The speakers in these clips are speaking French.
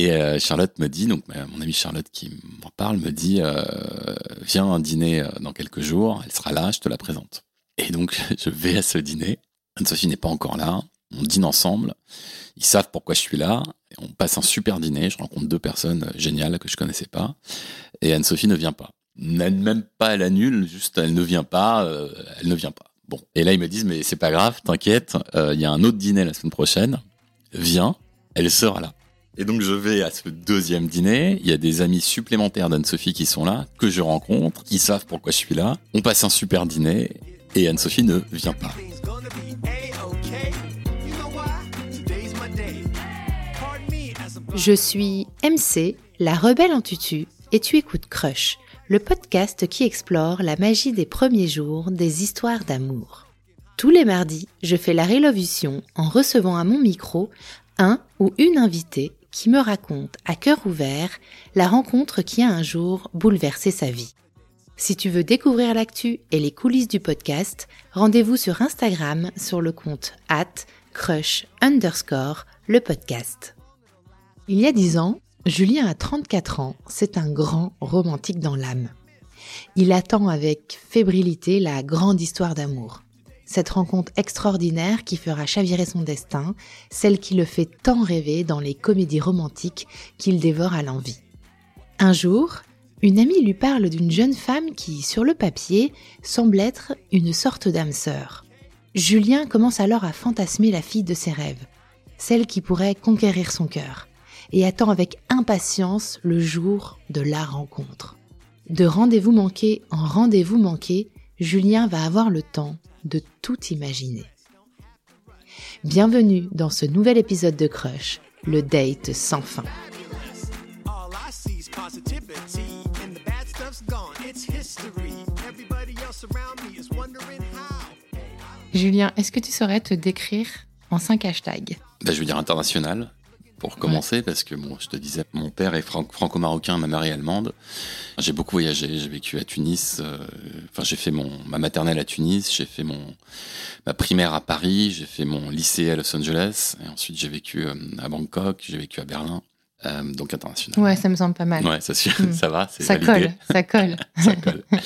Et euh, Charlotte me dit, donc mon amie Charlotte qui m'en parle, me dit, euh, viens dîner dans quelques jours, elle sera là, je te la présente. Et donc je vais à ce dîner. Anne-Sophie n'est pas encore là. On dîne ensemble. Ils savent pourquoi je suis là. on passe un super dîner. Je rencontre deux personnes géniales que je connaissais pas. Et Anne-Sophie ne vient pas. Même pas elle annule, juste elle ne vient pas. elle ne vient pas. Bon. Et là, ils me disent, mais c'est pas grave, t'inquiète, euh, il y a un autre dîner la semaine prochaine. Viens, elle sera là. Et donc, je vais à ce deuxième dîner. Il y a des amis supplémentaires d'Anne-Sophie qui sont là, que je rencontre. Ils savent pourquoi je suis là. On passe un super dîner. Et Anne-Sophie ne vient pas. Je suis MC, la rebelle en tutu, et tu écoutes Crush le podcast qui explore la magie des premiers jours des histoires d'amour. Tous les mardis, je fais la révolution en recevant à mon micro un ou une invitée qui me raconte à cœur ouvert la rencontre qui a un jour bouleversé sa vie. Si tu veux découvrir l'actu et les coulisses du podcast, rendez-vous sur Instagram sur le compte at crush underscore le podcast. Il y a dix ans, Julien a 34 ans, c'est un grand romantique dans l'âme. Il attend avec fébrilité la grande histoire d'amour. Cette rencontre extraordinaire qui fera chavirer son destin, celle qui le fait tant rêver dans les comédies romantiques qu'il dévore à l'envie. Un jour, une amie lui parle d'une jeune femme qui, sur le papier, semble être une sorte d'âme sœur. Julien commence alors à fantasmer la fille de ses rêves, celle qui pourrait conquérir son cœur et attend avec impatience le jour de la rencontre. De rendez-vous manqué en rendez-vous manqué, Julien va avoir le temps de tout imaginer. Bienvenue dans ce nouvel épisode de Crush, le date sans fin. Julien, est-ce que tu saurais te décrire en cinq hashtags? Ben, Je veux dire international, pour commencer, parce que bon, je te disais, mon père est franco-marocain, ma mère est allemande. J'ai beaucoup voyagé, j'ai vécu à Tunis. Euh, enfin, j'ai fait mon ma maternelle à Tunis, j'ai fait mon ma primaire à Paris, j'ai fait mon lycée à Los Angeles, et ensuite j'ai vécu euh, à Bangkok, j'ai vécu à Berlin. Euh, donc international. Ouais, ça me semble pas mal. Ouais, ça, ça va, ça colle, ça colle. ça colle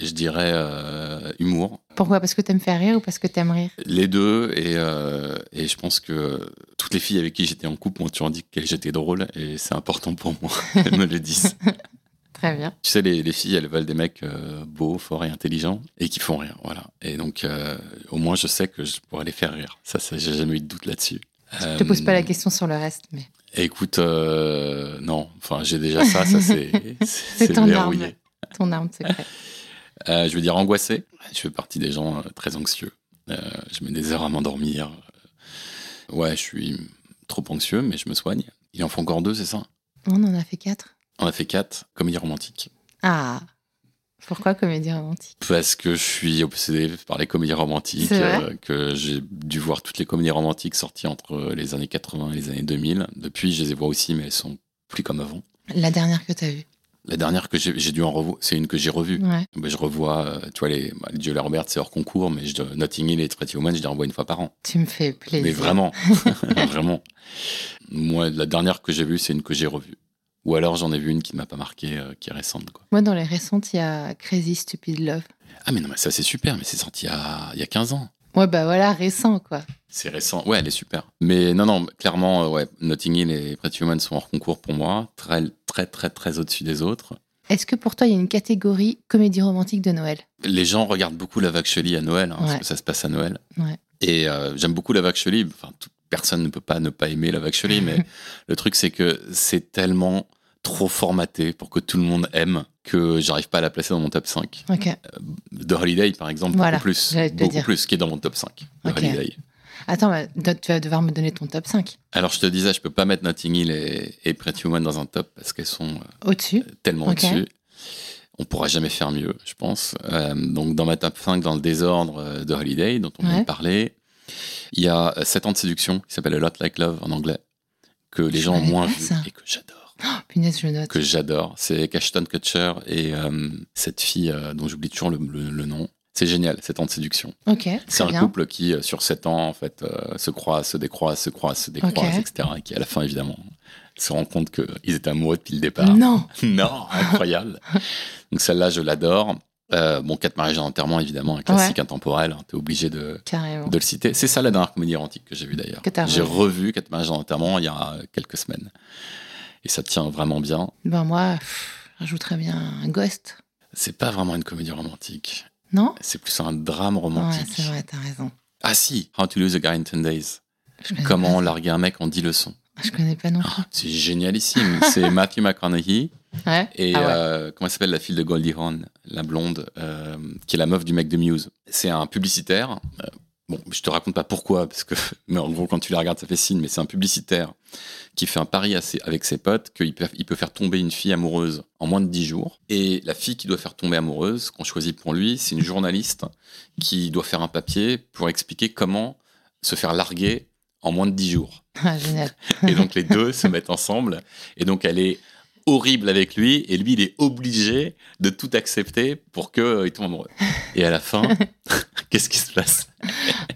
je dirais euh, humour. Pourquoi? Parce que tu aimes faire rire ou parce que tu aimes rire? Les deux, et, euh, et, je pense que toutes les filles avec qui j'étais en couple m'ont toujours dit que j'étais drôle, et c'est important pour moi, elles me le disent. Très bien. Tu sais, les, les, filles, elles veulent des mecs euh, beaux, forts et intelligents, et qui font rire, voilà. Et donc, au moins, je sais que je pourrais les faire rire. Ça, ça j'ai jamais eu de doute là-dessus. Je te pose pas la question sur le reste, mais... Écoute, non, enfin, j'ai déjà ça, ça c'est... c'est ton arme, ton arme secrète. Euh, je veux dire angoissé. Je fais partie des gens euh, très anxieux. Euh, je mets des heures à m'endormir. Ouais, je suis trop anxieux, mais je me soigne. Il en faut encore deux, c'est ça? On en a fait quatre. On a fait quatre. Comédie romantique. Ah pourquoi comédie romantique Parce que je suis obsédé par les comédies romantiques, que j'ai dû voir toutes les comédies romantiques sorties entre les années 80 et les années 2000. Depuis, je les vois aussi, mais elles sont plus comme avant. La dernière que tu as vue? La dernière que j'ai dû en revoir, c'est une que j'ai revue. je revois, euh, tu vois, les, bah, Julia Roberts, c'est hors concours, mais je, Notting Hill et Pretty Woman, je les revois une fois par an. Tu me fais plaisir. Mais vraiment, vraiment. Moi, la dernière que j'ai vue, c'est une que j'ai revue. Ou alors j'en ai vu une qui ne m'a pas marqué, euh, qui est récente. Quoi. Moi, dans les récentes, il y a Crazy Stupid Love. Ah, mais non, mais ça c'est super, mais c'est sorti il y, a, il y a 15 ans. Ouais, bah voilà, récent, quoi. C'est récent. Ouais, elle est super. Mais non, non, clairement, euh, ouais, Notting Hill et Pretty Woman sont hors concours pour moi. Très, très, très, très au-dessus des autres. Est-ce que pour toi, il y a une catégorie comédie romantique de Noël? Les gens regardent beaucoup La Vague à Noël, hein, parce que ça se passe à Noël. Ouais. Et euh, j'aime beaucoup La Vague Enfin, toute personne ne peut pas ne pas aimer La Vague mais le truc, c'est que c'est tellement trop formaté pour que tout le monde aime que j'arrive pas à la placer dans mon top 5. Okay. Euh, The Holiday, par exemple, beaucoup plus. Beaucoup plus, qui est dans mon top 5. The Holiday. Attends, bah, tu vas devoir me donner ton top 5. Alors, je te disais, je peux pas mettre Notting Hill et, Pretty Woman dans un top parce qu'elles sont euh, au-dessus. tellement au-dessus. On pourra jamais faire mieux, je pense. Euh, donc, dans ma top 5, dans le désordre de Holiday, dont on vient de parler, il y a 7 ans de séduction qui s'appelle A Lot Like Love en anglais, que les gens ont moins vu et que j'adore. Oh, je note. Que j'adore. C'est Ashton Kutcher et euh, cette fille euh, dont j'oublie toujours le, nom. C'est génial, 7 ans de séduction. Ok. C'est un couple qui, euh, sur 7 ans, en fait, se croise, se décroise, se croise, se décroise, etc. Et qui, à la fin, évidemment, se rend compte qu'ils étaient amoureux depuis le départ. Non. non, incroyable. Donc celle-là, je l'adore. Euh, bon, Quatre mariages en enterrement, évidemment, un classique intemporel. Hein, T'es obligé de, de le citer. C'est ça la dernière comédie érotique que j'ai vue d'ailleurs. J'ai revu Quatre mariages en enterrement il y a quelques semaines. Et ça tient vraiment bien. Ben moi, j'ajouterais bien un Ghost. C'est pas vraiment une comédie romantique. Non? C'est plus un drame romantique. Ouais, c'est vrai, t'as raison. Ah si, How to Lose a Guy in 10 Days. Comment larguer un mec en 10 leçons. Je connais pas non plus. Oh, c'est génialissime. c'est Matthew McConaughey. Ouais. Et ah euh, comment s'appelle la fille de Goldie Hawn, la blonde, euh, qui est la meuf du mec de Muse. C'est un publicitaire. Euh, bon, je te raconte pas pourquoi, parce que, mais en gros, quand tu les regardes, ça fait signe, mais c'est un publicitaire qui fait un pari avec ses potes qu'il peut, il peut faire tomber une fille amoureuse en moins de 10 jours. Et la fille qui doit faire tomber amoureuse, qu'on choisit pour lui, c'est une journaliste qui doit faire un papier pour expliquer comment se faire larguer en moins de 10 jours. Ah, génial. et donc les deux se mettent ensemble. Et donc elle est horrible avec lui et lui il est obligé de tout accepter pour qu'il euh, tombe amoureux. Et à la fin, qu'est-ce qui se passe?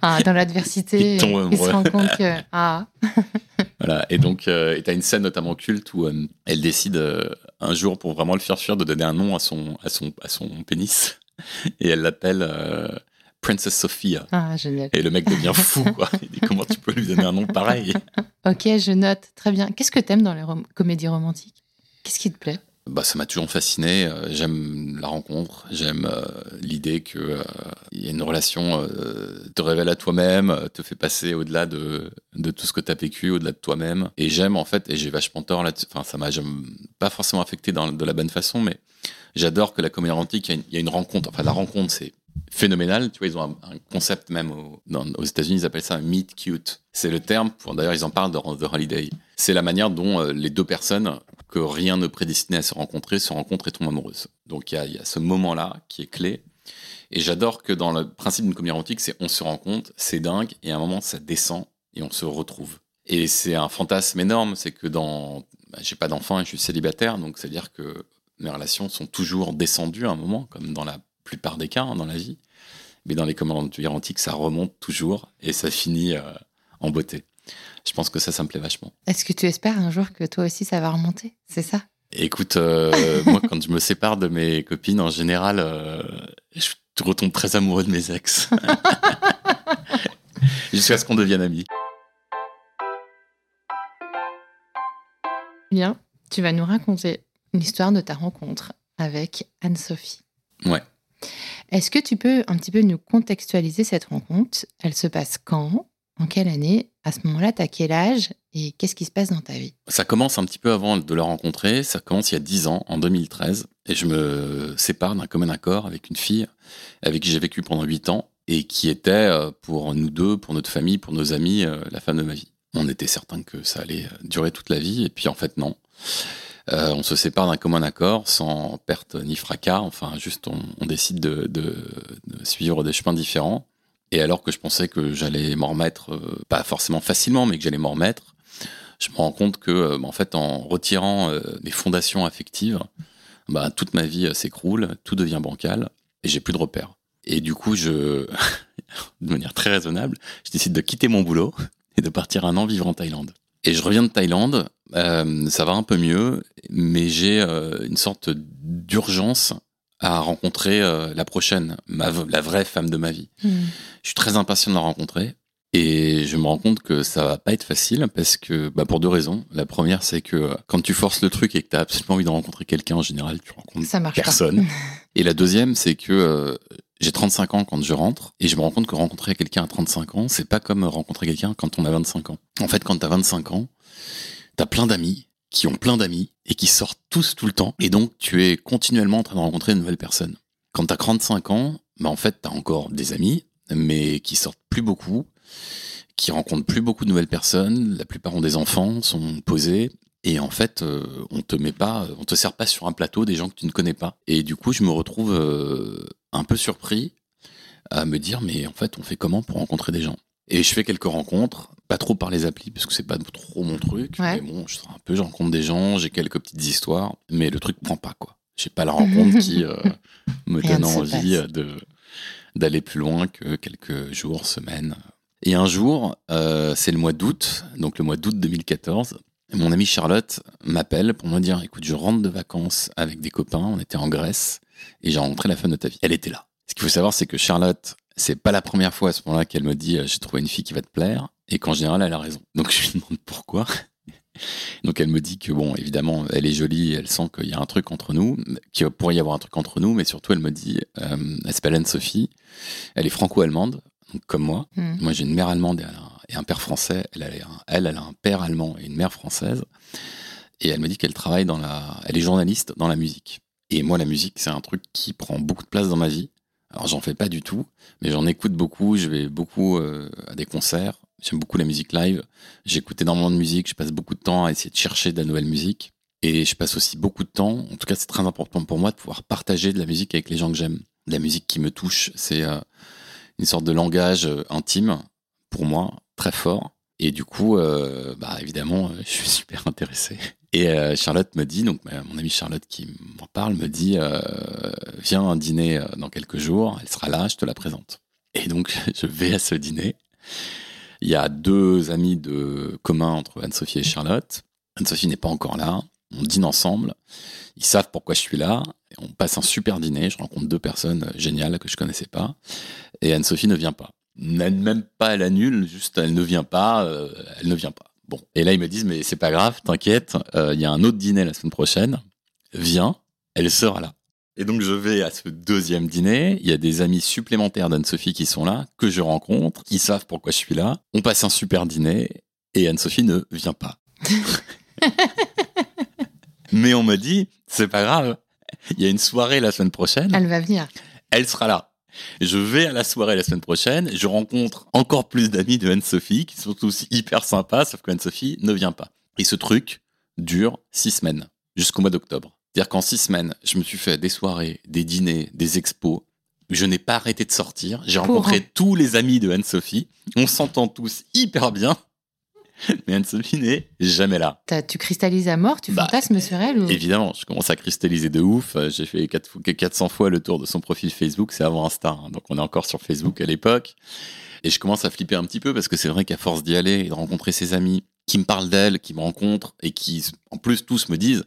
Ah, Dans l'adversité, il, se rend compte que... Ah. voilà, et donc euh, tu as une scène notamment culte où euh, elle décide un jour pour vraiment le faire fuir de donner un nom à son, à son, à son pénis et elle l'appelle... Princess Sophia. Ah, génial. Et le mec devient fou, quoi. Il dit comment tu peux lui donner un nom pareil? Ok, je note. Très bien. Qu'est-ce que t'aimes dans les comédies romantiques? Qu'est-ce qui te plaît? Bah, ça m'a toujours fasciné. Euh, j'aime la rencontre, j'aime euh, l'idée qu'il euh, y a une relation te révèle à toi-même, te fait passer au-delà de, de, tout ce que tu as vécu, au-delà de toi-même. Et j'aime en fait, et j'ai vachement tort là-dessus, enfin ça m'a pas forcément affecté dans, de la bonne façon, mais j'adore que la comédie romantique, il y, a une rencontre. Enfin la rencontre, c'est phénoménal. Tu vois, ils ont un, concept même aux États-Unis, ils appellent ça un meet cute. C'est le terme d'ailleurs, ils en parlent dans The Holiday. C'est la manière dont euh, les deux personnes que rien ne prédestinait à se rencontrer se rencontrent et tombent amoureuses. Donc il y a, ce moment-là qui est clé. Et j'adore que dans le principe d'une comédie romantique, c'est on se rencontre, c'est dingue, et à un moment ça descend et on se retrouve. Et c'est un fantasme énorme, c'est que dans, bah, j'ai pas d'enfant et je suis célibataire, donc c'est à dire que mes relations sont toujours descendues à un moment, comme dans la plupart des cas hein, dans la vie. Mais dans les commandes antiques, ça remonte toujours et ça finit euh, en beauté. Je pense que ça, ça me plaît vachement. Est-ce que tu espères un jour que toi aussi, ça va remonter? C'est ça? Écoute, euh, moi, quand je me sépare de mes copines, en général, euh, je retombe très amoureux de mes ex. Jusqu'à ce qu'on devienne amis. Bien, tu vas nous raconter l'histoire de ta rencontre avec Anne-Sophie. Ouais. Est-ce que tu peux un petit peu nous contextualiser cette rencontre? Elle se passe quand? En quelle année? À ce moment-là, tu as quel âge Et qu'est-ce qui se passe dans ta vie? Ça commence un petit peu avant de la rencontrer. Ça commence il y a 10 ans, en 2013. Et je me sépare d'un commun accord avec une fille avec qui j'ai vécu pendant 8 ans et qui était euh, pour nous deux, pour notre famille, pour nos amis, euh, la femme de ma vie. On était certain que ça allait durer toute la vie. Et puis en fait, non. Euh, on se sépare d'un commun accord, sans perte ni fracas. Enfin, juste on, décide de, suivre des chemins différents. Et alors que je pensais que j'allais m'en remettre, euh, pas forcément facilement, mais que j'allais m'en remettre, je me rends compte que, euh, en fait, en retirant mes fondations affectives, bah, toute ma vie s'écroule, tout devient bancal, et j'ai plus de repères. Et du coup, je, de manière très raisonnable, je décide de quitter mon boulot et de partir un an vivre en Thaïlande. Et je reviens de Thaïlande, euh, ça va un peu mieux, mais j'ai euh, une sorte d'urgence à rencontrer euh, la prochaine, ma, la vraie femme de ma vie. Hmm. Je suis très impatient de la rencontrer. Et je me rends compte que ça va pas être facile parce que, bah pour deux raisons. La première, c'est que quand tu forces le truc et que tu as absolument envie de rencontrer quelqu'un, en général, tu rencontres ça marche personne. et la deuxième, c'est que j'ai 35 ans quand je rentre et je me rends compte que rencontrer quelqu'un à 35 ans, c'est pas comme rencontrer quelqu'un quand on a 25 ans. En fait, quand tu as 25 ans, tu as plein d'amis qui ont plein d'amis et qui sortent tous tout le temps et donc tu es continuellement en train de rencontrer de nouvelles personnes. Quand tu as 35 ans, bah en fait, tu as encore des amis mais qui sortent plus beaucoup, qui rencontrent plus beaucoup de nouvelles personnes, la plupart ont des enfants, sont posés et en fait, euh, on te met pas, on te sert pas sur un plateau des gens que tu ne connais pas. Et du coup, je me retrouve euh, un peu surpris à me dire, mais en fait, on fait comment pour rencontrer des gens? Et je fais quelques rencontres, pas trop par les applis, parce que c'est pas trop mon truc. Mais bon, je un peu, je rencontre des gens, j'ai quelques petites histoires, mais le truc prend pas, quoi. J'ai pas la rencontre qui euh, me donne envie de d'aller plus loin que quelques jours, semaines. Et un jour, c'est le mois d'août, donc le mois d'août 2014, Et mon amie Charlotte m'appelle pour me dire écoute, je rentre de vacances avec des copains, on était en Grèce, et j'ai rencontré la femme de ta vie. Elle était là. Ce qu'il faut savoir, c'est que Charlotte, c'est pas la première fois à ce moment-là qu'elle me dit j'ai trouvé une fille qui va te plaire, et qu'en général, elle a raison. Donc je lui demande pourquoi. Donc elle me dit que bon, évidemment, elle est jolie, elle sent qu'il y a un truc entre nous, qu'il pourrait y avoir un truc entre nous, mais surtout elle me dit, euh, elle s'appelle Anne-Sophie, elle est franco-allemande, comme moi. Hmm. Moi j'ai une mère allemande et un, père français, elle, elle, elle, a un père allemand et une mère française, et elle me dit qu'elle travaille dans la, elle est journaliste dans la musique. Et moi la musique c'est un truc qui prend beaucoup de place dans ma vie. Alors j'en fais pas du tout, mais j'en écoute beaucoup, je vais beaucoup euh, à des concerts, J'aime beaucoup la musique live. J'écoute énormément de musique. Je passe beaucoup de temps à essayer de chercher de la nouvelle musique. Et je passe aussi beaucoup de temps, en tout cas c'est très important pour moi, de pouvoir partager de la musique avec les gens que j'aime. La musique qui me touche. C'est euh, une sorte de langage euh, intime, pour moi, très fort. Et du coup, euh, bah, évidemment, je suis super intéressé. Et Charlotte me dit, donc mon amie Charlotte qui m'en parle, me dit, viens dîner dans quelques jours, elle sera là, je te la présente. Et donc, je vais à ce dîner. Il y a deux amis de commun entre Anne-Sophie et Charlotte. Anne-Sophie n'est pas encore là. On dîne ensemble. Ils savent pourquoi je suis là. on passe un super dîner. Je rencontre deux personnes géniales que je connaissais pas. Et Anne-Sophie ne vient pas. Même pas elle annule, juste elle ne vient pas. Euh, elle ne vient pas. Bon. Et là, ils me disent, mais c'est pas grave, t'inquiète. Euh, il y a un autre dîner la semaine prochaine. Viens. Elle sera là. Et donc je vais à ce deuxième dîner, il y a des amis supplémentaires d'Anne-Sophie qui sont là, que je rencontre, qui savent pourquoi je suis là. On passe un super dîner et Anne-Sophie ne vient pas. Mais on me dit, c'est pas grave, il y a une soirée la semaine prochaine. Elle va venir. Elle sera là. Je vais à la soirée la semaine prochaine, je rencontre encore plus d'amis de Anne-Sophie qui sont tous hyper sympas, sauf que Anne-Sophie ne vient pas. Et ce truc dure six semaines, jusqu'au mois d'octobre. C'est-à-dire qu'en six semaines, je me suis fait des soirées, des dîners, des expos. Je n'ai pas arrêté de sortir. J'ai rencontré tous les amis de Anne-Sophie. On s'entend tous hyper bien. Mais Anne-Sophie n'est jamais là. Tu cristallises à mort, tu bah, fantasmes sur elle Évidemment, je commence à cristalliser de ouf. J'ai fait 400 fois le tour de son profil Facebook, c'est avant Insta. Hein. donc on est encore sur Facebook à l'époque. Et je commence à flipper un petit peu parce que c'est vrai qu'à force d'y aller et de rencontrer ses amis qui me parlent d'elle, qui me rencontrent et qui, en plus, tous me disent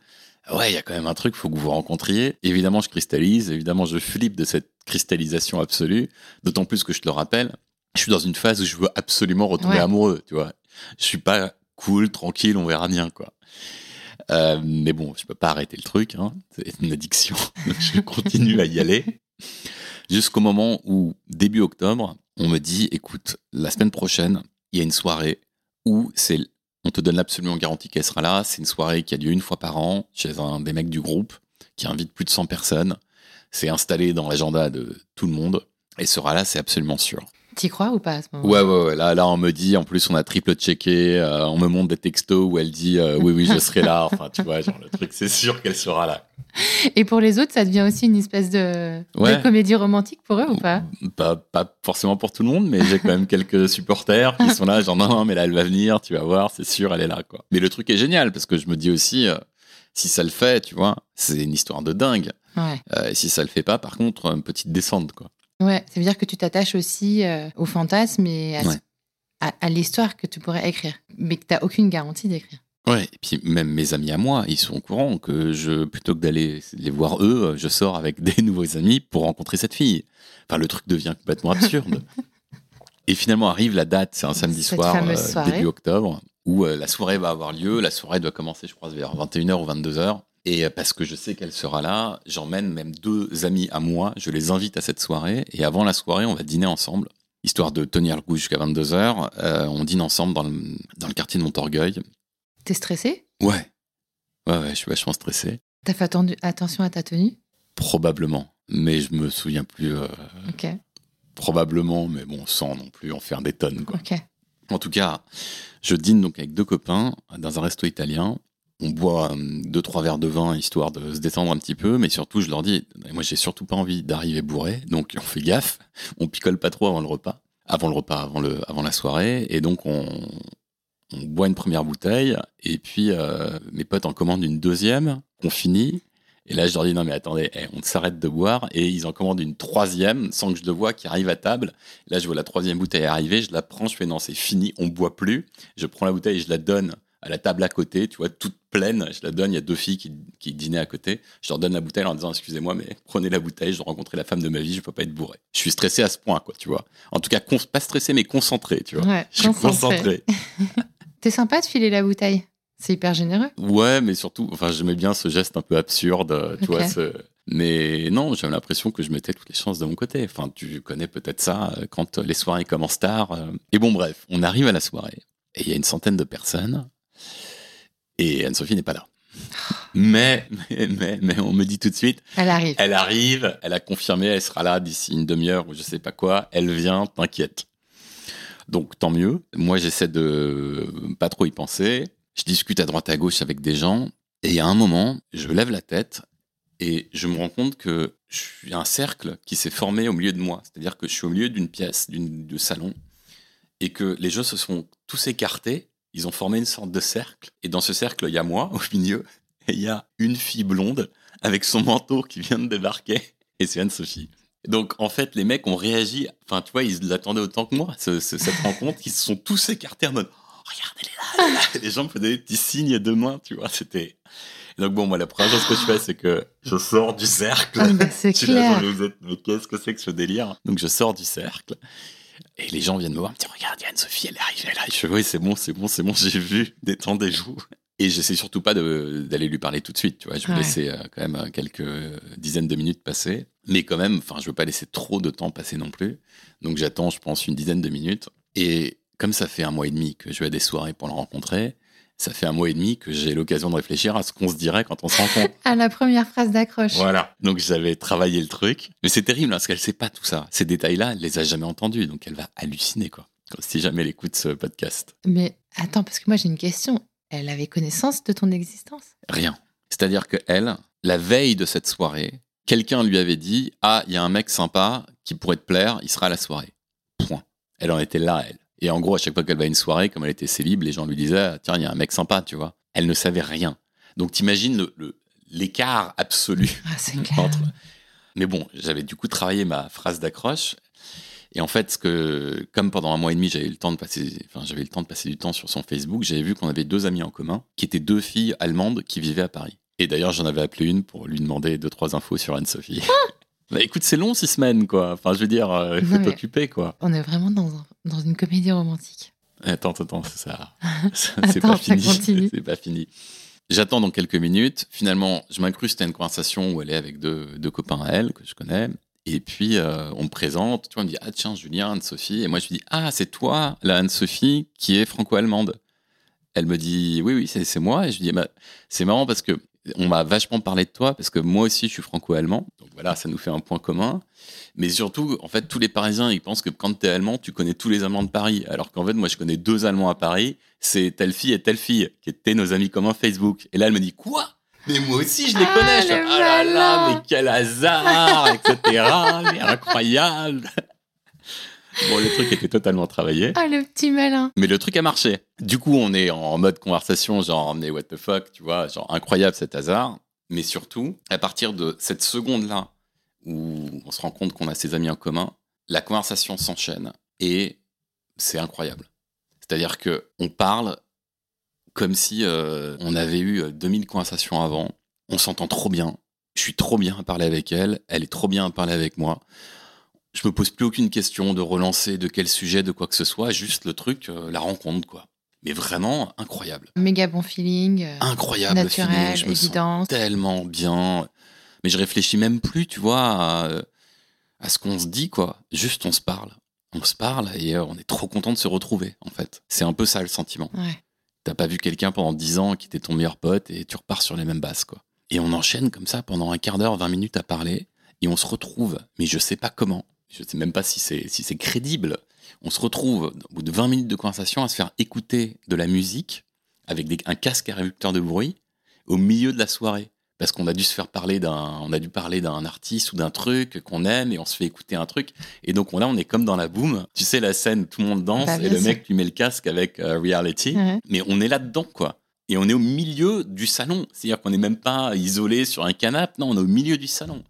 ouais, il y a quand même un truc, faut que vous vous rencontriez. Évidemment, je cristallise, évidemment, je flippe de cette cristallisation absolue, d'autant plus que je te le rappelle, je suis dans une phase où je veux absolument retomber amoureux, tu vois. Je suis pas cool, tranquille, on verra bien, quoi. Euh, mais bon, je peux pas arrêter le truc, hein. c'est une addiction, je continue à y aller. Jusqu'au moment où, début octobre, on me dit, écoute, la semaine prochaine, il y a une soirée où c'est on te donne absolument garantie qu'elle sera là. C'est une soirée qui a lieu une fois par an chez un des mecs du groupe qui invite plus de 100 personnes. C'est installé dans l'agenda de tout le monde et sera là, c'est absolument sûr. T'y crois ou pas à ce moment Ouais, ouais, ouais. Là, là, on me dit, en plus, on a triple checké, euh, on me montre des textos où elle dit, euh, oui, oui, je serai là. Enfin, tu vois, genre, le truc, c'est sûr qu'elle sera là. Et pour les autres, ça devient aussi une espèce de, comédie romantique pour eux ou pas, pas Pas forcément pour tout le monde, mais j'ai quand même quelques supporters qui sont là, genre, non, non, mais là, elle va venir, tu vas voir, c'est sûr, elle est là, quoi. Mais le truc est génial parce que je me dis aussi, euh, si ça le fait, tu vois, c'est une histoire de dingue. Ouais. et si ça le fait pas, par contre, une petite descente, quoi. Ouais, ça veut dire que tu t'attaches aussi euh, au fantasme et à, l'histoire que tu pourrais écrire, mais que tu n'as aucune garantie d'écrire. Ouais, et puis même mes amis à moi, ils sont au courant que je, plutôt que d'aller les voir eux, je sors avec des nouveaux amis pour rencontrer cette fille. Enfin, le truc devient complètement absurde. et finalement arrive la date, c'est un samedi soir, euh, début octobre, où euh, la soirée va avoir lieu. La soirée doit commencer, je crois, vers 21h ou 22h. Et euh, parce que je sais qu'elle sera là, j'emmène même deux amis à moi, je les invite à cette soirée, et avant la soirée, on va dîner ensemble, histoire de tenir le goût jusqu'à 22h. Euh, on dîne ensemble dans le, dans le quartier de Montorgueil. T'es stressé? Ouais. Ouais, ouais, je suis vachement stressé. T'as fait attention à ta tenue? Probablement, mais je me souviens plus. Euh, ok. Probablement, mais bon, sans non plus en faire des tonnes. Quoi. Ok. En tout cas, je dîne donc avec deux copains dans un resto italien on boit euh, deux trois verres de vin histoire de se détendre un petit peu, mais surtout je leur dis, moi j'ai surtout pas envie d'arriver bourré, donc on fait gaffe, on picole pas trop avant le repas, avant le repas, avant le, avant la soirée, et donc on, on boit une première bouteille, et puis euh, mes potes en commandent une deuxième, on finit, et là je leur dis non mais attendez, eh, on s'arrête de boire, et ils en commandent une troisième sans que je le vois qui arrive à table. Là je vois la troisième bouteille arriver, je la prends, je fais non c'est fini, on boit plus, je prends la bouteille, je la donne à la table à côté, tu vois, toute pleine. Je la donne, il y a deux filles qui, qui dînaient à côté. Je leur donne la bouteille en disant excusez-moi, mais prenez la bouteille, je dois rencontrer la femme de ma vie, je peux pas être bourré. Je suis stressé à ce point, quoi, tu vois. En tout cas, pas stressé, mais concentré, tu vois. Ouais, je suis concentré. T'es sympa de filer la bouteille. C'est hyper généreux. Ouais, mais surtout, enfin, j'aimais bien ce geste un peu absurde, tu vois. Ce... Mais non, j'avais l'impression que je mettais toutes les chances de mon côté. Enfin, tu connais peut-être ça euh, quand les soirées commencent tard. Euh. Et bon, bref, on arrive à la soirée et il y a une centaine de personnes et Anne-Sophie n'est pas là. Mais, mais, mais, on me dit tout de suite. Elle arrive. Elle arrive, elle a confirmé, elle sera là d'ici une demi-heure ou je sais pas quoi. Elle vient, t'inquiète. Donc tant mieux. Moi, j'essaie de pas trop y penser. Je discute à droite à gauche avec des gens. Et a un moment, je lève la tête et je me rends compte que je suis un cercle qui s'est formé au milieu de moi. C'est-à-dire que je suis au milieu d'une pièce, d'une salon, et que les gens se sont tous écartés ils ont formé une sorte de cercle. Et dans ce cercle, il y a moi au milieu. Et il y a une fille blonde avec son manteau qui vient de débarquer. Et c'est Anne-Sophie. Donc, en fait, les mecs ont réagi. Enfin, tu vois, ils l'attendaient autant que moi, cette rencontre. Ils se sont tous écartés en mode oh, Regardez-les là, là, Les gens me faisaient des petits signes de main, tu vois. C'était. Donc, bon, moi, la première chose que je fais, c'est que je sors du cercle. Ah, bah, c'est clair. mais qu'est-ce que c'est que ce délire? Donc, je sors du cercle. Et les gens viennent me voir, me disent Regarde, Anne-Sophie, elle est arrivée là. je fais Oui, c'est bon, c'est bon, c'est bon, j'ai vu, détendez-vous. Et j'essaie surtout pas d'aller lui parler tout de suite, tu vois. Je vais laisser euh, quand même euh, quelques dizaines de minutes passer. Mais quand même, enfin, je veux pas laisser trop de temps passer non plus. Donc j'attends, je pense, une dizaine de minutes. Et comme ça fait un mois et demi que je vais à des soirées pour le rencontrer, ça fait un mois et demi que j'ai l'occasion de réfléchir à ce qu'on se dirait quand on se rencontre. à la première phrase d'accroche. Voilà. Donc j'avais travaillé le truc. Mais c'est terrible hein, parce qu'elle sait pas tout ça. Ces détails-là, elle les a jamais entendus. Donc elle va halluciner, quoi. Si jamais elle écoute ce podcast. Mais attends, parce que moi j'ai une question. Elle avait connaissance de ton existence? Rien. C'est-à-dire que elle, la veille de cette soirée, quelqu'un lui avait dit Ah, il y a un mec sympa qui pourrait te plaire, il sera à la soirée. Point. Elle en était là, elle. Et en gros, à chaque fois qu'elle va à une soirée, comme elle était célib, les gens lui disaient Tiens, il y a un mec sympa, tu vois. Elle ne savait rien. Donc, t'imagines l'écart absolu ah, entre. Mais bon, j'avais du coup travaillé ma phrase d'accroche. Et en fait, ce que, comme pendant un mois et demi, j'avais eu le temps de passer, enfin, j'avais le temps de passer du temps sur son Facebook, j'avais vu qu'on avait deux amis en commun, qui étaient deux filles allemandes qui vivaient à Paris. Et d'ailleurs, j'en avais appelé une pour lui demander deux, trois infos sur Anne-Sophie. Ah bah écoute, c'est long six semaines, quoi. Enfin, je veux dire, euh, il faut t'occuper, quoi. On est vraiment dans, dans une comédie romantique. Attends, attends, c'est ça. c'est pas fini. C'est pas fini. J'attends dans quelques minutes. Finalement, je m'incruste à une conversation où elle est avec deux, deux copains à elle que je connais. Et puis, euh, on me présente. Tu vois, on me dit Ah, tiens, Julien, Anne-Sophie. Et moi, je lui dis Ah, c'est toi, la Anne-Sophie, qui est franco-allemande. Elle me dit Oui, oui, c'est moi. Et je lui dis bah, C'est marrant parce que on m'a vachement parlé de toi parce que moi aussi je suis franco-allemand. Donc voilà, ça nous fait un point commun. Mais surtout, en fait, tous les Parisiens, ils pensent que quand tu es allemand, tu connais tous les Allemands de Paris. Alors qu'en fait, moi, je connais deux Allemands à Paris. C'est telle fille et telle fille qui étaient nos amis communs Facebook. Et là, elle me dit quoi? Mais moi aussi, je les ah, connais. Je ah là là, mais quel hasard, etc. mais incroyable. Bon, le truc était totalement travaillé. Ah, le petit malin. Mais le truc a marché. Du coup, on est en mode conversation, genre, mais what the fuck, tu vois, genre, incroyable cet hasard. Mais surtout, à partir de cette seconde-là, où on se rend compte qu'on a ses amis en commun, la conversation s'enchaîne et c'est incroyable. C'est-à-dire que on parle comme si euh, on avait eu 2000 conversations avant. On s'entend trop bien. Je suis trop bien à parler avec elle. Elle est trop bien à parler avec moi je me pose plus aucune question de relancer de quel sujet, de quoi que ce soit, juste le truc, euh, la rencontre, quoi. Mais vraiment incroyable. Méga bon feeling. Euh, incroyable naturel, feeling. Je me sens tellement bien. Mais je réfléchis même plus, tu vois, à, ce qu'on se dit, quoi. Juste on se parle. On se parle et euh, on est trop content de se retrouver, en fait. C'est un peu ça le sentiment. Ouais. T'as pas vu quelqu'un pendant 10 ans qui était ton meilleur pote et tu repars sur les mêmes bases, quoi. Et on enchaîne comme ça pendant un quart d'heure, 20 minutes à parler et on se retrouve, mais je sais pas comment je ne sais même pas si c'est si c'est crédible. On se retrouve au bout de 20 minutes de conversation à se faire écouter de la musique avec un casque à réducteur de bruit au milieu de la soirée. Parce qu'on a dû se faire parler d'un on a dû parler d'un artiste ou d'un truc qu'on aime et on se fait écouter un truc. Et donc là on est comme dans la boom tu sais la scène tout le monde danse bah, et le mec lui met le casque avec euh, reality. Mais on est là dedans quoi. Et on est au milieu du salon. C'est à dire qu'on n'est même pas isolé sur un canapé. Non on est au milieu du salon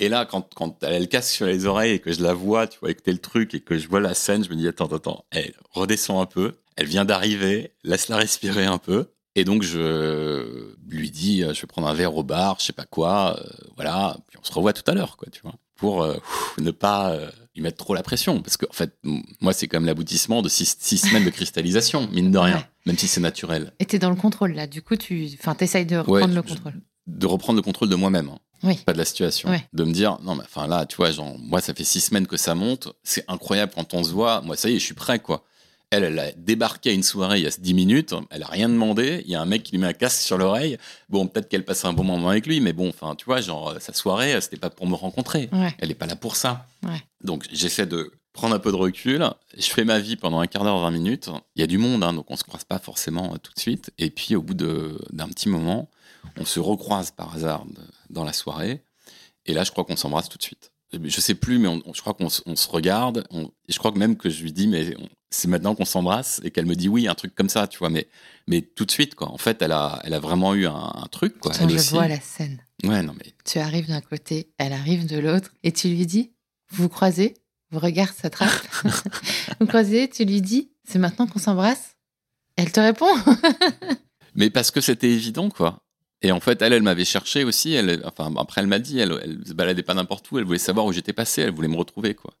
Et là, quand, quand elle casque sur les oreilles et que je la vois, tu vois, écouter le truc et que je vois la scène, je me dis, attends, attends, elle redescend un peu. Elle vient d'arriver, laisse-la respirer un peu. Et donc, je lui dis, euh, je vais prendre un verre au bar, je sais pas quoi, euh, voilà, puis on se revoit tout à l'heure, quoi, tu vois, pour euh, ne pas lui mettre trop la pression. Parce que, en fait, moi, c'est quand même l'aboutissement de six, six, semaines de cristallisation, mine de rien, ouais. même si c'est naturel. Et t'es dans le contrôle, là, du coup, tu enfin, essayes de reprendre ouais, le contrôle. Je, de reprendre le contrôle de moi-même. Hein. Oui. Pas de la situation. De me dire, non, mais enfin là, tu vois, genre, moi, ça fait six semaines que ça monte. C'est incroyable quand on se voit. Moi, ça y est, je suis prêt, quoi. Elle, elle a débarqué à une soirée il y a 10 minutes, elle a rien demandé, il y a un mec qui lui met un casque sur l'oreille. Bon, peut-être qu'elle passe un bon moment avec lui, mais bon, enfin, tu vois, genre, sa soirée, c'était pas pour me rencontrer. Ouais. Elle est pas là pour ça. Ouais. Donc, j'essaie de prendre un peu de recul. Je fais ma vie pendant un quart d'heure, 20 minutes. Il y a du monde, hein, donc on se croise pas forcément tout de suite. Et puis, au bout d'un petit moment, on se recroise par hasard dans la soirée. Et là, je crois qu'on s'embrasse tout de suite. Je sais plus, mais on, je crois qu'on on se regarde. On, et je crois que même que je lui dis, mais c'est maintenant qu'on s'embrasse, et qu'elle me dit oui, un truc comme ça, tu vois. Mais, mais tout de suite, quoi. En fait, elle a, elle a vraiment eu un, un truc, quoi. Putain, elle je aussi. vois la scène. Ouais, non, mais. Tu arrives d'un côté, elle arrive de l'autre, et tu lui dis, vous vous croisez, vos regards s'attrapent. vous croisez, tu lui dis, c'est maintenant qu'on s'embrasse. Elle te répond. mais parce que c'était évident, quoi. Et en fait, elle, elle m'avait cherché aussi. Elle, enfin, après, elle m'a dit, elle, elle se baladait pas n'importe où. Elle voulait savoir où j'étais passé. Elle voulait me retrouver, quoi.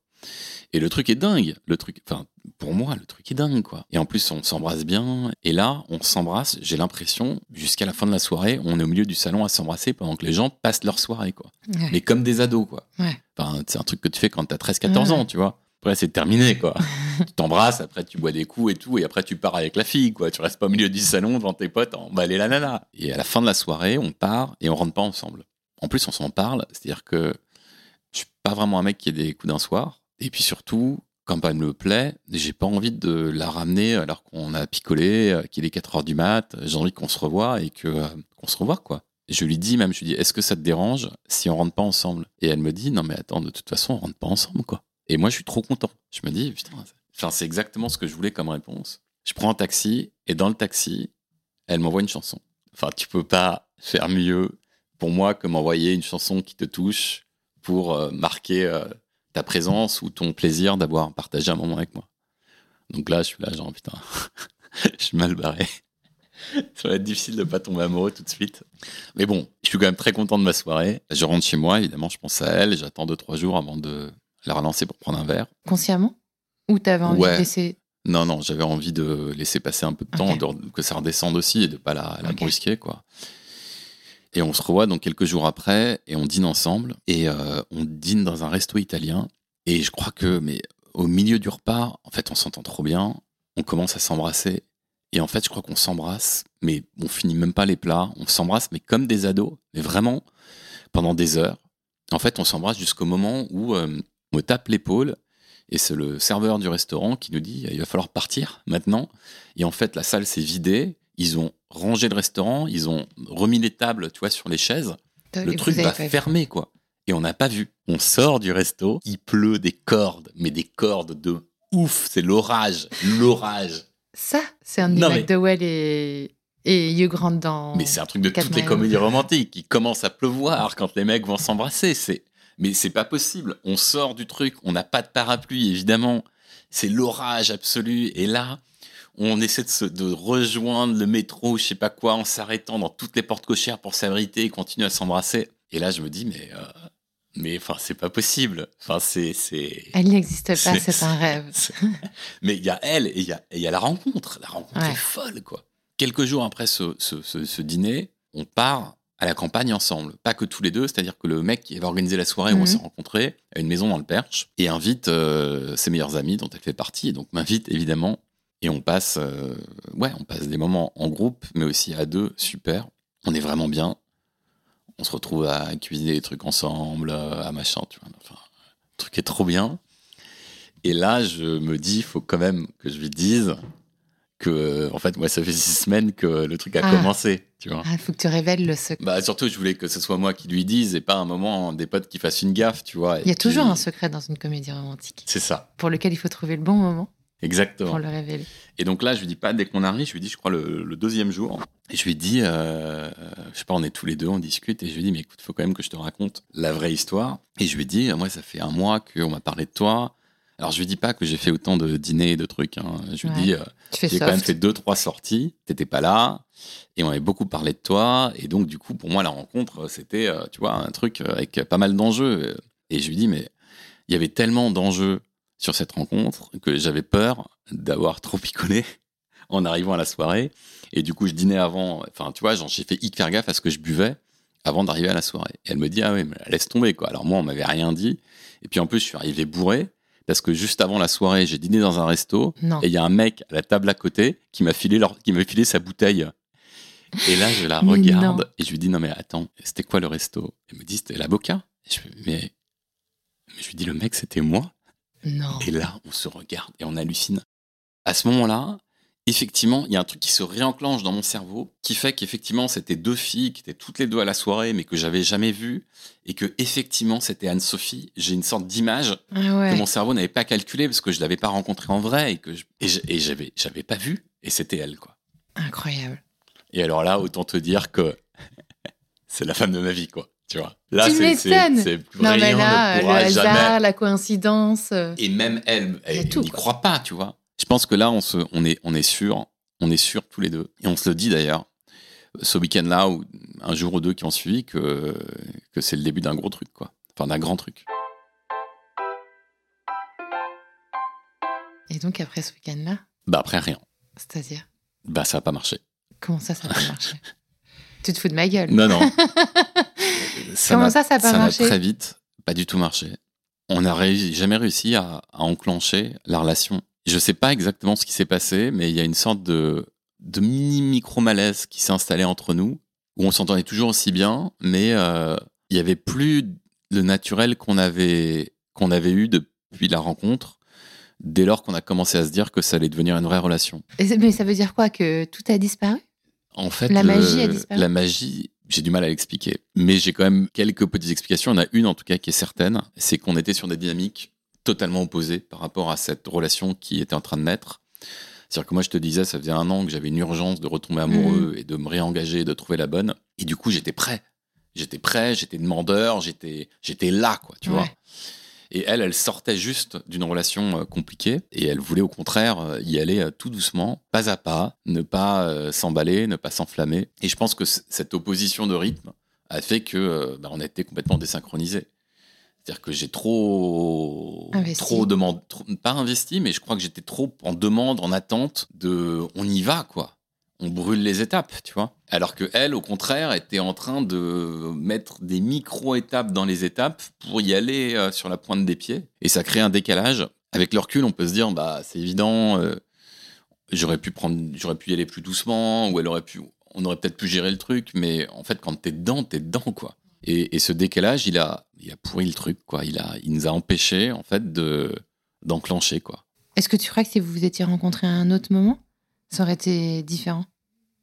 Et le truc est dingue. Le truc, enfin, pour moi, le truc est dingue, quoi. Et en plus, on s'embrasse bien. Et là, on s'embrasse. J'ai l'impression, jusqu'à la fin de la soirée, on est au milieu du salon à s'embrasser pendant que les gens passent leur soirée, quoi. Ouais. Mais comme des ados, quoi. Ouais. Enfin, c'est un truc que tu fais quand t'as 13-14 Ouais. ans, tu vois. Après, c'est terminé, quoi. tu t'embrasses, après, tu bois des coups et tout, et après, tu pars avec la fille, quoi. Tu restes pas au milieu du salon devant tes potes, en emballer la nana. Et à la fin de la soirée, on part et on rentre pas ensemble. En plus, on s'en parle, c'est-à-dire que je suis pas vraiment un mec qui a des coups d'un soir. Et puis surtout, quand elle me plaît, j'ai pas envie de la ramener alors qu'on a picolé, euh, qu'il est 4 heures du mat, j'ai envie qu'on se revoie et que, euh, qu'on se revoie, quoi. Je lui dis même, je lui dis, est-ce que ça te dérange si on rentre pas ensemble? Et elle me dit, non mais attends, de toute façon, on rentre pas ensemble, quoi. Et moi, je suis trop content. Je me dis, putain, c'est- exactement ce que je voulais comme réponse. Je prends un taxi et dans le taxi, elle m'envoie une chanson. Enfin, tu peux pas faire mieux pour moi que m'envoyer une chanson qui te touche pour euh, marquer euh, ta présence ou ton plaisir d'avoir partagé un moment avec moi. Donc là, je suis là, genre, putain, je suis mal barré. Ça va être difficile de pas tomber amoureux tout de suite. Mais bon, je suis quand même très content de ma soirée. Je rentre chez moi, évidemment, je pense à elle. J'attends deux, trois jours avant de la relancer pour prendre un verre. Consciemment? Ou t'avais envie Ouais. de laisser. Non, non, j'avais envie de laisser passer un peu de temps, de- que ça redescende aussi et de pas la, la Ok. brusquer, quoi. Et on se revoit donc quelques jours après et on dîne ensemble et euh, on dîne dans un resto italien. Et je crois que, mais au milieu du repas, en fait, on s'entend trop bien. On commence à s'embrasser et en fait, je crois qu'on s'embrasse, mais on finit même pas les plats. On s'embrasse, mais comme des ados, mais vraiment pendant des heures. En fait, on s'embrasse jusqu'au moment où euh, on me tape l'épaule et c'est le serveur du restaurant qui nous dit il va falloir partir maintenant. Et en fait, la salle s'est vidée. Ils ont rangé le restaurant, ils ont remis les tables, tu vois, sur les chaises. Le truc va fermer, quoi. Et on n'a pas vu. On sort du resto, il pleut des cordes, mais des cordes de ouf. C'est l'orage, l'orage. Ça, c'est un de Non, mais- McDowell et, et Hugh Grant dans. Mais c'est un truc de toutes les comédies romantiques. Il commence à pleuvoir quand les mecs vont s'embrasser. C'est, mais c'est pas possible. On sort du truc, on n'a pas de parapluie, évidemment. C'est l'orage absolu. Et là, on essaie de, se, de rejoindre le métro, je sais pas quoi, en s'arrêtant dans toutes les portes cochères pour s'abriter et continuer à s'embrasser. Et là, je me dis, mais, euh, mais enfin, c'est pas possible. Enfin, c'est, c'est. Elle n'existe pas, C'est- un rêve. Mais il y a elle et il y a, y la rencontre. La rencontre Ouais. est folle, quoi. Quelques jours après ce, ce- ce- ce dîner, on part à la campagne ensemble. Pas que tous les deux, c'est-à-dire que le mec qui avait organisé la soirée où on Mhm. s'est rencontrés a une maison dans le Perche et invite euh, ses meilleurs amis dont elle fait partie et donc m'invite évidemment. Et on passe, euh, ouais, on passe des moments en groupe, mais aussi à deux, super. On est vraiment bien. On se retrouve à cuisiner des trucs ensemble, euh, à machin, tu vois. Enfin, le truc est trop bien. Et là, je me dis, il faut quand même que je lui dise que, en fait, moi, ça fait six semaines que le truc a Ah. commencé, tu vois. Ah, faut que tu révèles le secret. Bah, surtout, je voulais que ce soit moi qui lui dise et pas un moment des potes qui fassent une gaffe, tu vois. Il y a toujours puis- un secret dans une comédie romantique C'est ça, pour lequel il faut trouver le bon moment exactement. pour le révéler. Et donc là, je lui dis pas dès qu'on arrive, je lui dis, je crois, le, le deuxième jour. Et je lui dis, euh, euh, je sais pas, on est tous les deux, on discute, et je lui dis, mais écoute, faut quand même que je te raconte la vraie histoire. Et je lui dis, moi, ça fait un mois qu'on m'a parlé de toi. Alors, je lui dis pas que j'ai fait autant de dîners et de trucs. hein. Je lui Ouais. dis, euh, j'ai quand même fait deux, trois sorties. T'étais pas là. Et on avait beaucoup parlé de toi. Et donc, du coup, pour moi, la rencontre, c'était, euh, tu vois, un truc avec pas mal d'enjeux. Et je lui dis, mais il y avait tellement d'enjeux sur cette rencontre que j'avais peur d'avoir trop picolé en arrivant à la soirée. Et du coup, je dînais avant. Enfin, tu vois, j'ai fait hyper gaffe à ce que je buvais avant d'arriver à la soirée. Et elle me dit, ah ouais, mais laisse tomber, quoi. Alors moi, on m'avait rien dit. Et puis en plus, je suis arrivé bourré parce que juste avant la soirée, j'ai dîné dans un resto. Non. Et il y a un mec à la table à côté qui m'a filé, leur- qui m'a filé sa bouteille. Et là, je la regarde et je lui dis non mais attends, c'était quoi le resto? Elle me dit c'était la Boca. Et je mais je lui dis le mec c'était moi? Non. Et là, on se regarde et on hallucine. À ce moment-là, effectivement, il y a un truc qui se réenclenche dans mon cerveau qui fait qu'effectivement, c'était deux filles qui étaient toutes les deux à la soirée, mais que j'avais jamais vues, et que effectivement, c'était Anne-Sophie. J'ai une sorte d'image Ah que mon cerveau n'avait pas calculé parce que je l'avais pas rencontrée en vrai et que je, et j'avais j'avais pas vu et c'était elle quoi. Incroyable. Et alors là, autant te dire que c'est la femme de ma vie quoi. Tu vois. Là, c'est c'est Non, mais là, ne le pourra hasard, jamais. la coïncidence. euh, Et même elle, elle n'y croit pas, tu vois. Je pense que là, on se, on est, on est sûr, on est sûr tous les deux, et on se le dit d'ailleurs, ce week-end-là ou un jour ou deux qui ont suivi, que que c'est le début d'un gros truc quoi. Enfin d'un grand truc. Et donc, après ce week-end-là, Bah après rien. c'est-à-dire, Bah ça a pas marché. comment ça, ça n'a pas marché? Tu te fous de ma gueule. Non non. Comment n'a- ça, ça a pas n'a marché? très vite, pas du tout marché. On n'a jamais réussi à, à enclencher la relation. Je sais pas exactement ce qui s'est passé, mais il y a une sorte de, de mini micro malaise qui s'est installé entre nous, où on s'entendait toujours aussi bien, mais euh, il y avait plus le naturel qu'on avait qu'on avait eu depuis la rencontre, dès lors qu'on a commencé à se dire que ça allait devenir une vraie relation. Mais ça veut dire quoi Que tout a disparu? En fait, La le- magie a disparu? La magie, j'ai du mal à l'expliquer. Mais j'ai quand même quelques petites explications. Il y en a une, en tout cas, qui est certaine. C'est qu'on était sur des dynamiques totalement opposées par rapport à cette relation qui était en train de naître. C'est-à-dire que moi, je te disais, ça faisait un an que j'avais une urgence de retomber amoureux et de me réengager, de trouver la bonne. Et du coup, j'étais prêt. J'étais prêt, j'étais demandeur, j'étais, j'étais là, quoi, tu Ouais. vois. Et elle, elle sortait juste d'une relation euh, compliquée et elle voulait au contraire euh, y aller euh, tout doucement, pas à pas, ne pas s'emballer, ne pas s'enflammer. Et je pense que cette opposition de rythme a fait que bah, on a été complètement désynchronisés. C'est-à-dire que j'ai trop, Investi. trop demandé, pas investi, mais je crois que j'étais trop en demande, en attente de, on y va quoi. On brûle les étapes, tu vois. Alors que elle, au contraire, était en train de mettre des micro-étapes dans les étapes pour y aller euh, sur la pointe des pieds. Et ça crée un décalage. Avec le recul, on peut se dire, bah, c'est évident, euh, j'aurais pu prendre, j'aurais pu y aller plus doucement, ou elle aurait pu, on aurait peut-être pu gérer le truc, mais en fait, quand t'es dedans, t'es dedans, quoi. Et, et ce décalage, il a, il a pourri le truc, quoi. Il a, il nous a empêchés, en fait, de, d'enclencher, quoi. Est-ce que tu crois que si vous vous étiez rencontrés à un autre moment, ça aurait été différent?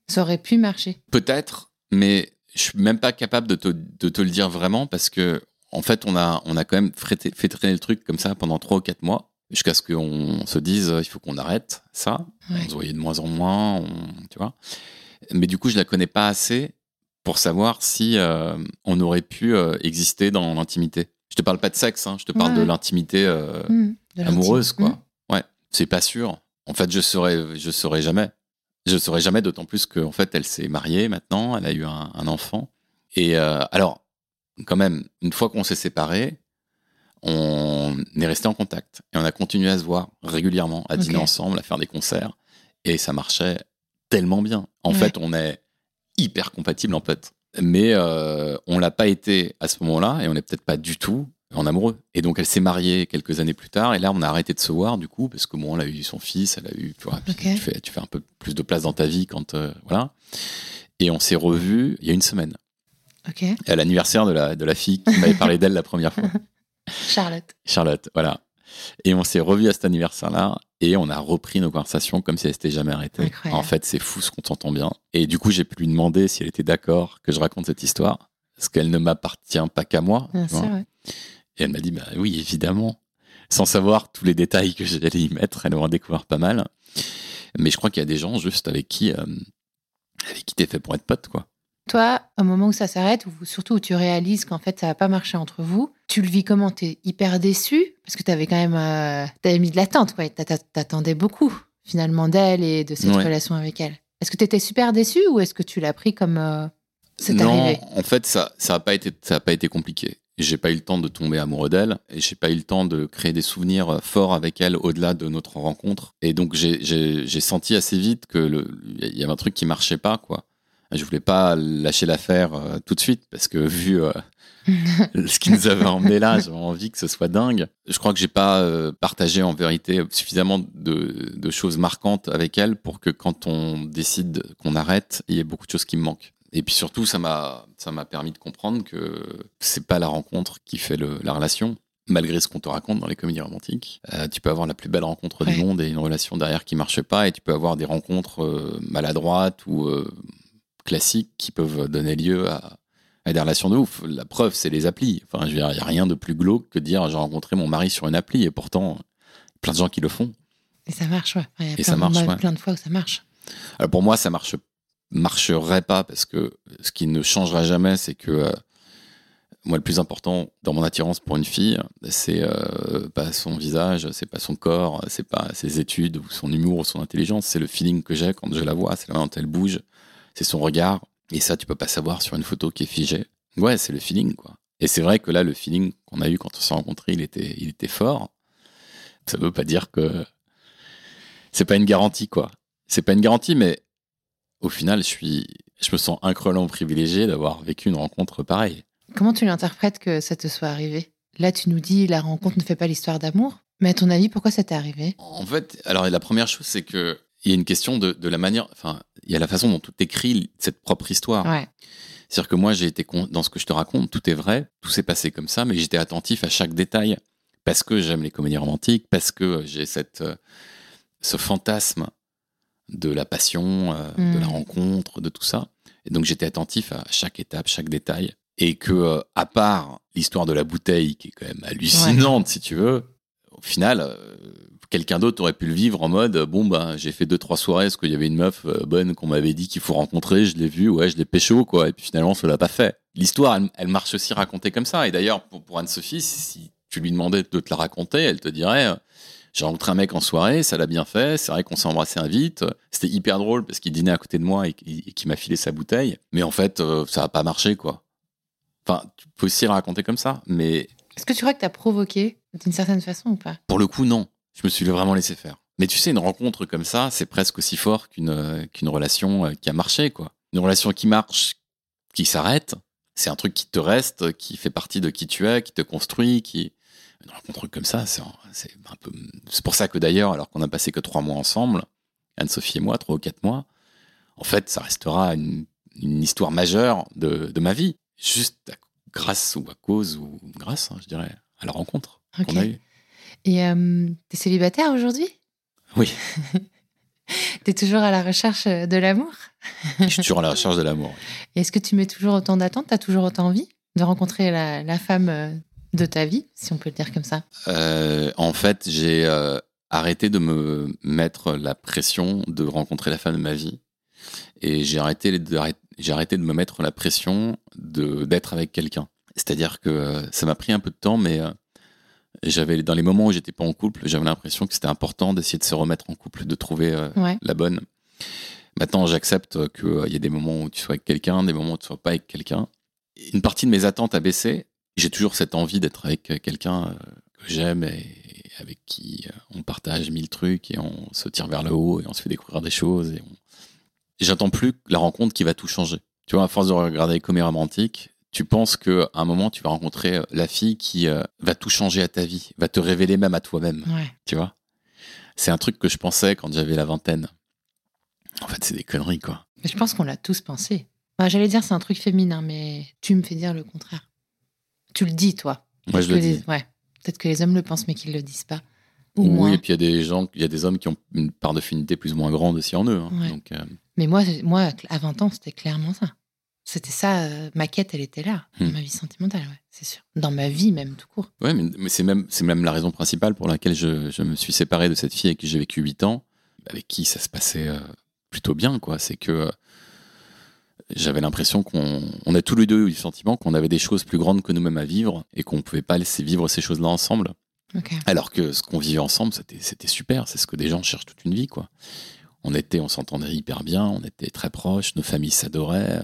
Ça aurait pu marcher? Peut-être, mais je suis même pas capable de te, de te le dire vraiment parce que, en fait, on a, on a quand même fait, fait traîner le truc comme ça pendant trois ou quatre mois jusqu'à ce qu'on se dise, euh, il faut qu'on arrête ça. Ouais. On se voyait de moins en moins, on- tu vois. Mais du coup, je la connais pas assez pour savoir si euh, on aurait pu euh, exister dans l'intimité. Je te parle pas de sexe, hein, je te parle Ouais, de l'intimité euh, Mmh, amoureuse, quoi. Ouais, c'est pas sûr. En fait, je saurais, je saurais jamais. Je saurais jamais, d'autant plus qu'en fait, elle s'est mariée maintenant, elle a eu un, un enfant. Et alors, quand même, une fois qu'on s'est séparés, on est resté en contact et on a continué à se voir régulièrement, à dîner ensemble, à faire des concerts, et ça marchait tellement bien. En Ouais. fait, on est hyper compatibles en fait, mais euh, on l'a pas été à ce moment-là et on n'est peut-être pas du tout en amoureux. Et donc elle s'est mariée quelques années plus tard et là on a arrêté de se voir du coup parce que bon elle a eu son fils, elle a eu tu vois, tu fais tu fais un peu plus de place dans ta vie quand euh, voilà. Et on s'est revus il y a une semaine Ok. à l'anniversaire de la de la fille qui m'avait parlé d'elle la première fois. Charlotte. Charlotte, voilà. Et on s'est revus à cet anniversaire-là et on a repris nos conversations comme si elles s'étaient jamais arrêtées. Incroyable. En fait, c'est fou ce qu'on s'entend bien. Et du coup, j'ai pu lui demander si elle était d'accord que je raconte cette histoire, parce qu'elle ne m'appartient pas qu'à moi. Bien tu vois. sûr, ouais. Et elle m'a dit, bah oui, évidemment. Sans savoir tous les détails que j'allais y mettre, elle en a découvert pas mal. Mais je crois qu'il y a des gens juste avec qui, euh, avec qui t'es fait pour être pote, quoi. Toi, au moment où ça s'arrête, ou surtout où tu réalises qu'en fait ça va pas marcher entre vous, tu le vis comment? T'es hyper déçu parce que tu avais quand même euh, t'avais mis de l'attente, quoi. T'attendais beaucoup finalement d'elle et de cette relation avec elle. Est-ce que tu étais super déçu ou est-ce que tu l'as pris comme euh, c'est non, en fait ça ça a pas été ça a pas été compliqué. J'ai pas eu le temps de tomber amoureux d'elle et j'ai pas eu le temps de créer des souvenirs forts avec elle au-delà de notre rencontre. Et donc j'ai senti assez vite que il y avait un truc qui marchait pas quoi. Je voulais pas lâcher l'affaire euh, tout de suite parce que vu euh, ce qui nous avait emmené là, j'avais envie que ce soit dingue. Je crois que j'ai pas euh, partagé en vérité suffisamment de, de, choses marquantes avec elle pour que quand on décide qu'on arrête, il y ait beaucoup de choses qui me manquent. Et puis surtout, ça m'a ça m'a permis de comprendre que c'est pas la rencontre qui fait le, la relation. Malgré ce qu'on te raconte dans les comédies romantiques, tu peux avoir la plus belle rencontre du monde et une relation derrière qui marche pas, et tu peux avoir des rencontres maladroites ou classiques qui peuvent donner lieu à, des relations de ouf. La preuve, c'est les applis. Enfin, il n'y a rien de plus glauque que de dire j'ai rencontré mon mari sur une appli et pourtant, plein de gens qui le font. Et ça marche, ouais. Il y a et plein, ça marche, plein de fois où ça marche. Alors pour moi, ça marche marcherait pas parce que ce qui ne changera jamais, c'est que euh, moi, le plus important dans mon attirance pour une fille, c'est euh, pas son visage, c'est pas son corps, c'est pas ses études ou son humour ou son intelligence, c'est le feeling que j'ai quand je la vois, c'est la manière dont elle bouge, c'est son regard. Et ça, tu peux pas savoir sur une photo qui est figée. Ouais, c'est le feeling, quoi. Et c'est vrai que là, le feeling qu'on a eu quand on s'est rencontrés, il était, il était fort. Ça veut pas dire que c'est pas une garantie, quoi. C'est pas une garantie, mais au final, je suis, je me sens incroyablement privilégié d'avoir vécu une rencontre pareille. Comment tu l'interprètes que ça te soit arrivé? Là, tu nous dis la rencontre ne fait pas l'histoire d'amour. Mais à ton avis, pourquoi ça t'est arrivé? En fait, alors la première chose, c'est que il y a une question de, de, la manière, enfin, il y a la façon dont tu écris cette propre histoire. C'est-à-dire que moi, j'ai été dans ce que je te raconte, tout est vrai, tout s'est passé comme ça, mais j'étais attentif à chaque détail parce que j'aime les comédies romantiques, parce que j'ai cette, euh, ce fantasme de la passion, euh, de la mm. rencontre, de tout ça. Et donc j'étais attentif à chaque étape, chaque détail, et que euh, à part l'histoire de la bouteille, qui est quand même hallucinante, si tu veux, au final, quelqu'un d'autre aurait pu le vivre en mode bon bah j'ai fait deux trois soirées parce qu'il y avait une meuf euh, bonne qu'on m'avait dit qu'il faut rencontrer, je l'ai vue, ouais je l'ai pécho quoi et puis finalement ça l'a pas fait. L'histoire elle, marche aussi racontée comme ça et d'ailleurs pour, Anne-Sophie si tu lui demandais de te la raconter, elle te dirait j'ai rencontré un mec en soirée, ça l'a bien fait, c'est vrai qu'on s'est embrassé vite, c'était hyper drôle parce qu'il dînait à côté de moi et, qu'il m'a filé sa bouteille, mais en fait euh, ça a pas marché quoi. Enfin, tu peux aussi raconter comme ça, mais est-ce que tu crois que tu as provoqué d'une certaine façon ou pas? Pour le coup, non je me suis vraiment laissé faire. Mais tu sais, une rencontre comme ça, c'est presque aussi fort qu'une euh, relation euh, qui a marché, quoi. Une relation qui marche, qui s'arrête, c'est un truc qui te reste, qui fait partie de qui tu es, qui te construit, qui une rencontre comme ça, c'est un peu. C'est pour ça que d'ailleurs, alors qu'on a passé que trois mois ensemble, Anne-Sophie et moi, trois ou quatre mois, en fait, ça restera une, histoire majeure de, de, ma vie, juste grâce ou à cause ou grâce, hein, je dirais, à la rencontre qu'on a eue. Et euh, t'es célibataire aujourd'hui? Oui. t'es toujours à la recherche euh, de l'amour? Je suis toujours à la recherche de l'amour. Est-ce que tu mets toujours autant d'attentes? T'as toujours autant envie de rencontrer la, femme euh, de ta vie, si on peut le dire comme ça? En fait, j'ai arrêté de me mettre la pression de rencontrer la femme de ma vie. Et j'ai arrêté, j'ai arrêté de me mettre la pression d'être avec quelqu'un. C'est-à-dire que ça m'a pris un peu de temps, mais j'avais dans les moments où j'étais pas en couple, j'avais l'impression que c'était important d'essayer de se remettre en couple, de trouver euh, la bonne. Maintenant, j'accepte qu'il euh, y a des moments où tu sois avec quelqu'un, des moments où tu sois pas avec quelqu'un. Une partie de mes attentes a baissé. J'ai toujours cette envie d'être avec euh, quelqu'un que j'aime et avec qui on partage mille trucs et on se tire vers le haut et on se fait découvrir des choses. Et J'attends plus la rencontre qui va tout changer. Tu vois, à force de regarder les comédies romantiques, tu penses qu'à un moment, tu vas rencontrer euh, la fille qui euh, va tout changer à ta vie, va te révéler même à toi-même. Tu vois? C'est un truc que je pensais quand j'avais la vingtaine. En fait, c'est des conneries, quoi. Mais je pense qu'on l'a tous pensé. J'allais dire c'est un truc féminin, mais tu me fais dire le contraire. Tu le dis, toi. Moi, je le dis. Ouais. Peut-être que les hommes le pensent, mais qu'ils le disent pas. oui, et puis il y a des gens, il y a des hommes qui ont une part de finité plus ou moins grande aussi en eux. Hein. Donc, euh, Mais moi, moi, à 20 ans, c'était clairement ça. C'était ça, euh, ma quête, elle était là, dans hmm. ma vie sentimentale, ouais, c'est sûr. Dans ma vie même, tout court. Ouais, mais, c'est même, même la raison principale pour laquelle je, me suis séparé de cette fille avec qui j'ai vécu 8 ans, avec qui ça se passait euh, plutôt bien, quoi. C'est que j'avais l'impression qu'on on a tous les deux eu le sentiment qu'on avait des choses plus grandes que nous-mêmes à vivre et qu'on pouvait pas laisser vivre ces choses-là ensemble. Alors que ce qu'on vivait ensemble, c'était super. C'est ce que des gens cherchent toute une vie, quoi. On était, on s'entendait hyper bien, on était très proches, nos familles s'adoraient.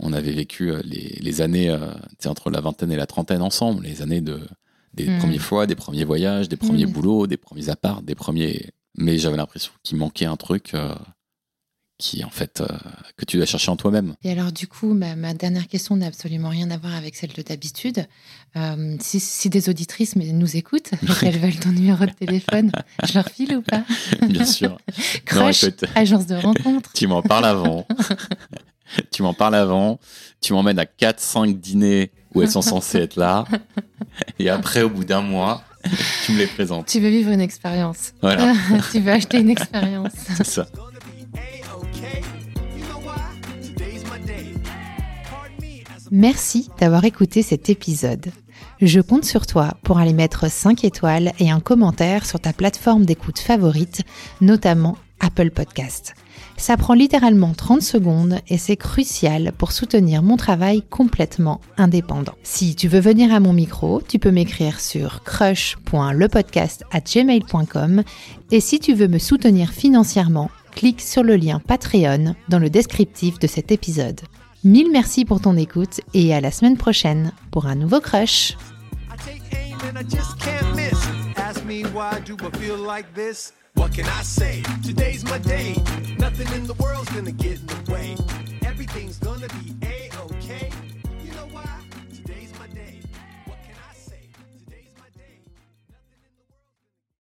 On avait vécu euh, les, années euh, entre la vingtaine et la trentaine ensemble, les années de, des hmm. premières fois, des premiers voyages, des premiers hmm. boulots, des premiers apparts, des premiers. Mais j'avais l'impression qu'il manquait un truc. Qui en fait euh, que tu dois chercher en toi-même. Et alors du coup, ma, dernière question n'a absolument rien à voir avec celle de d'habitude. Euh, si, des auditrices nous écoutent et qu'elles veulent ton numéro de téléphone, je leur file ou pas? Bien sûr. Crush, agence de rencontre. tu m'en parles avant. tu m'en parles avant. Tu m'emmènes à 4-5 dîners où elles sont censées être là. Et après, au bout d'un mois, tu me les présentes. Tu veux vivre une expérience. Voilà. tu veux acheter une expérience. C'est ça. Merci d'avoir écouté cet épisode. Je compte sur toi pour aller mettre 5 étoiles et un commentaire sur ta plateforme d'écoute favorite, notamment Apple Podcast. Ça prend littéralement 30 secondes et c'est crucial pour soutenir mon travail complètement indépendant. Si tu veux venir à mon micro, tu peux m'écrire sur crush.lepodcast@gmail.com et si tu veux me soutenir financièrement, clique sur le lien Patreon dans le descriptif de cet épisode. Mille merci pour ton écoute et à la semaine prochaine pour un nouveau crush. Nothing in the world's gonna get in the way. Everything's gonna be know why?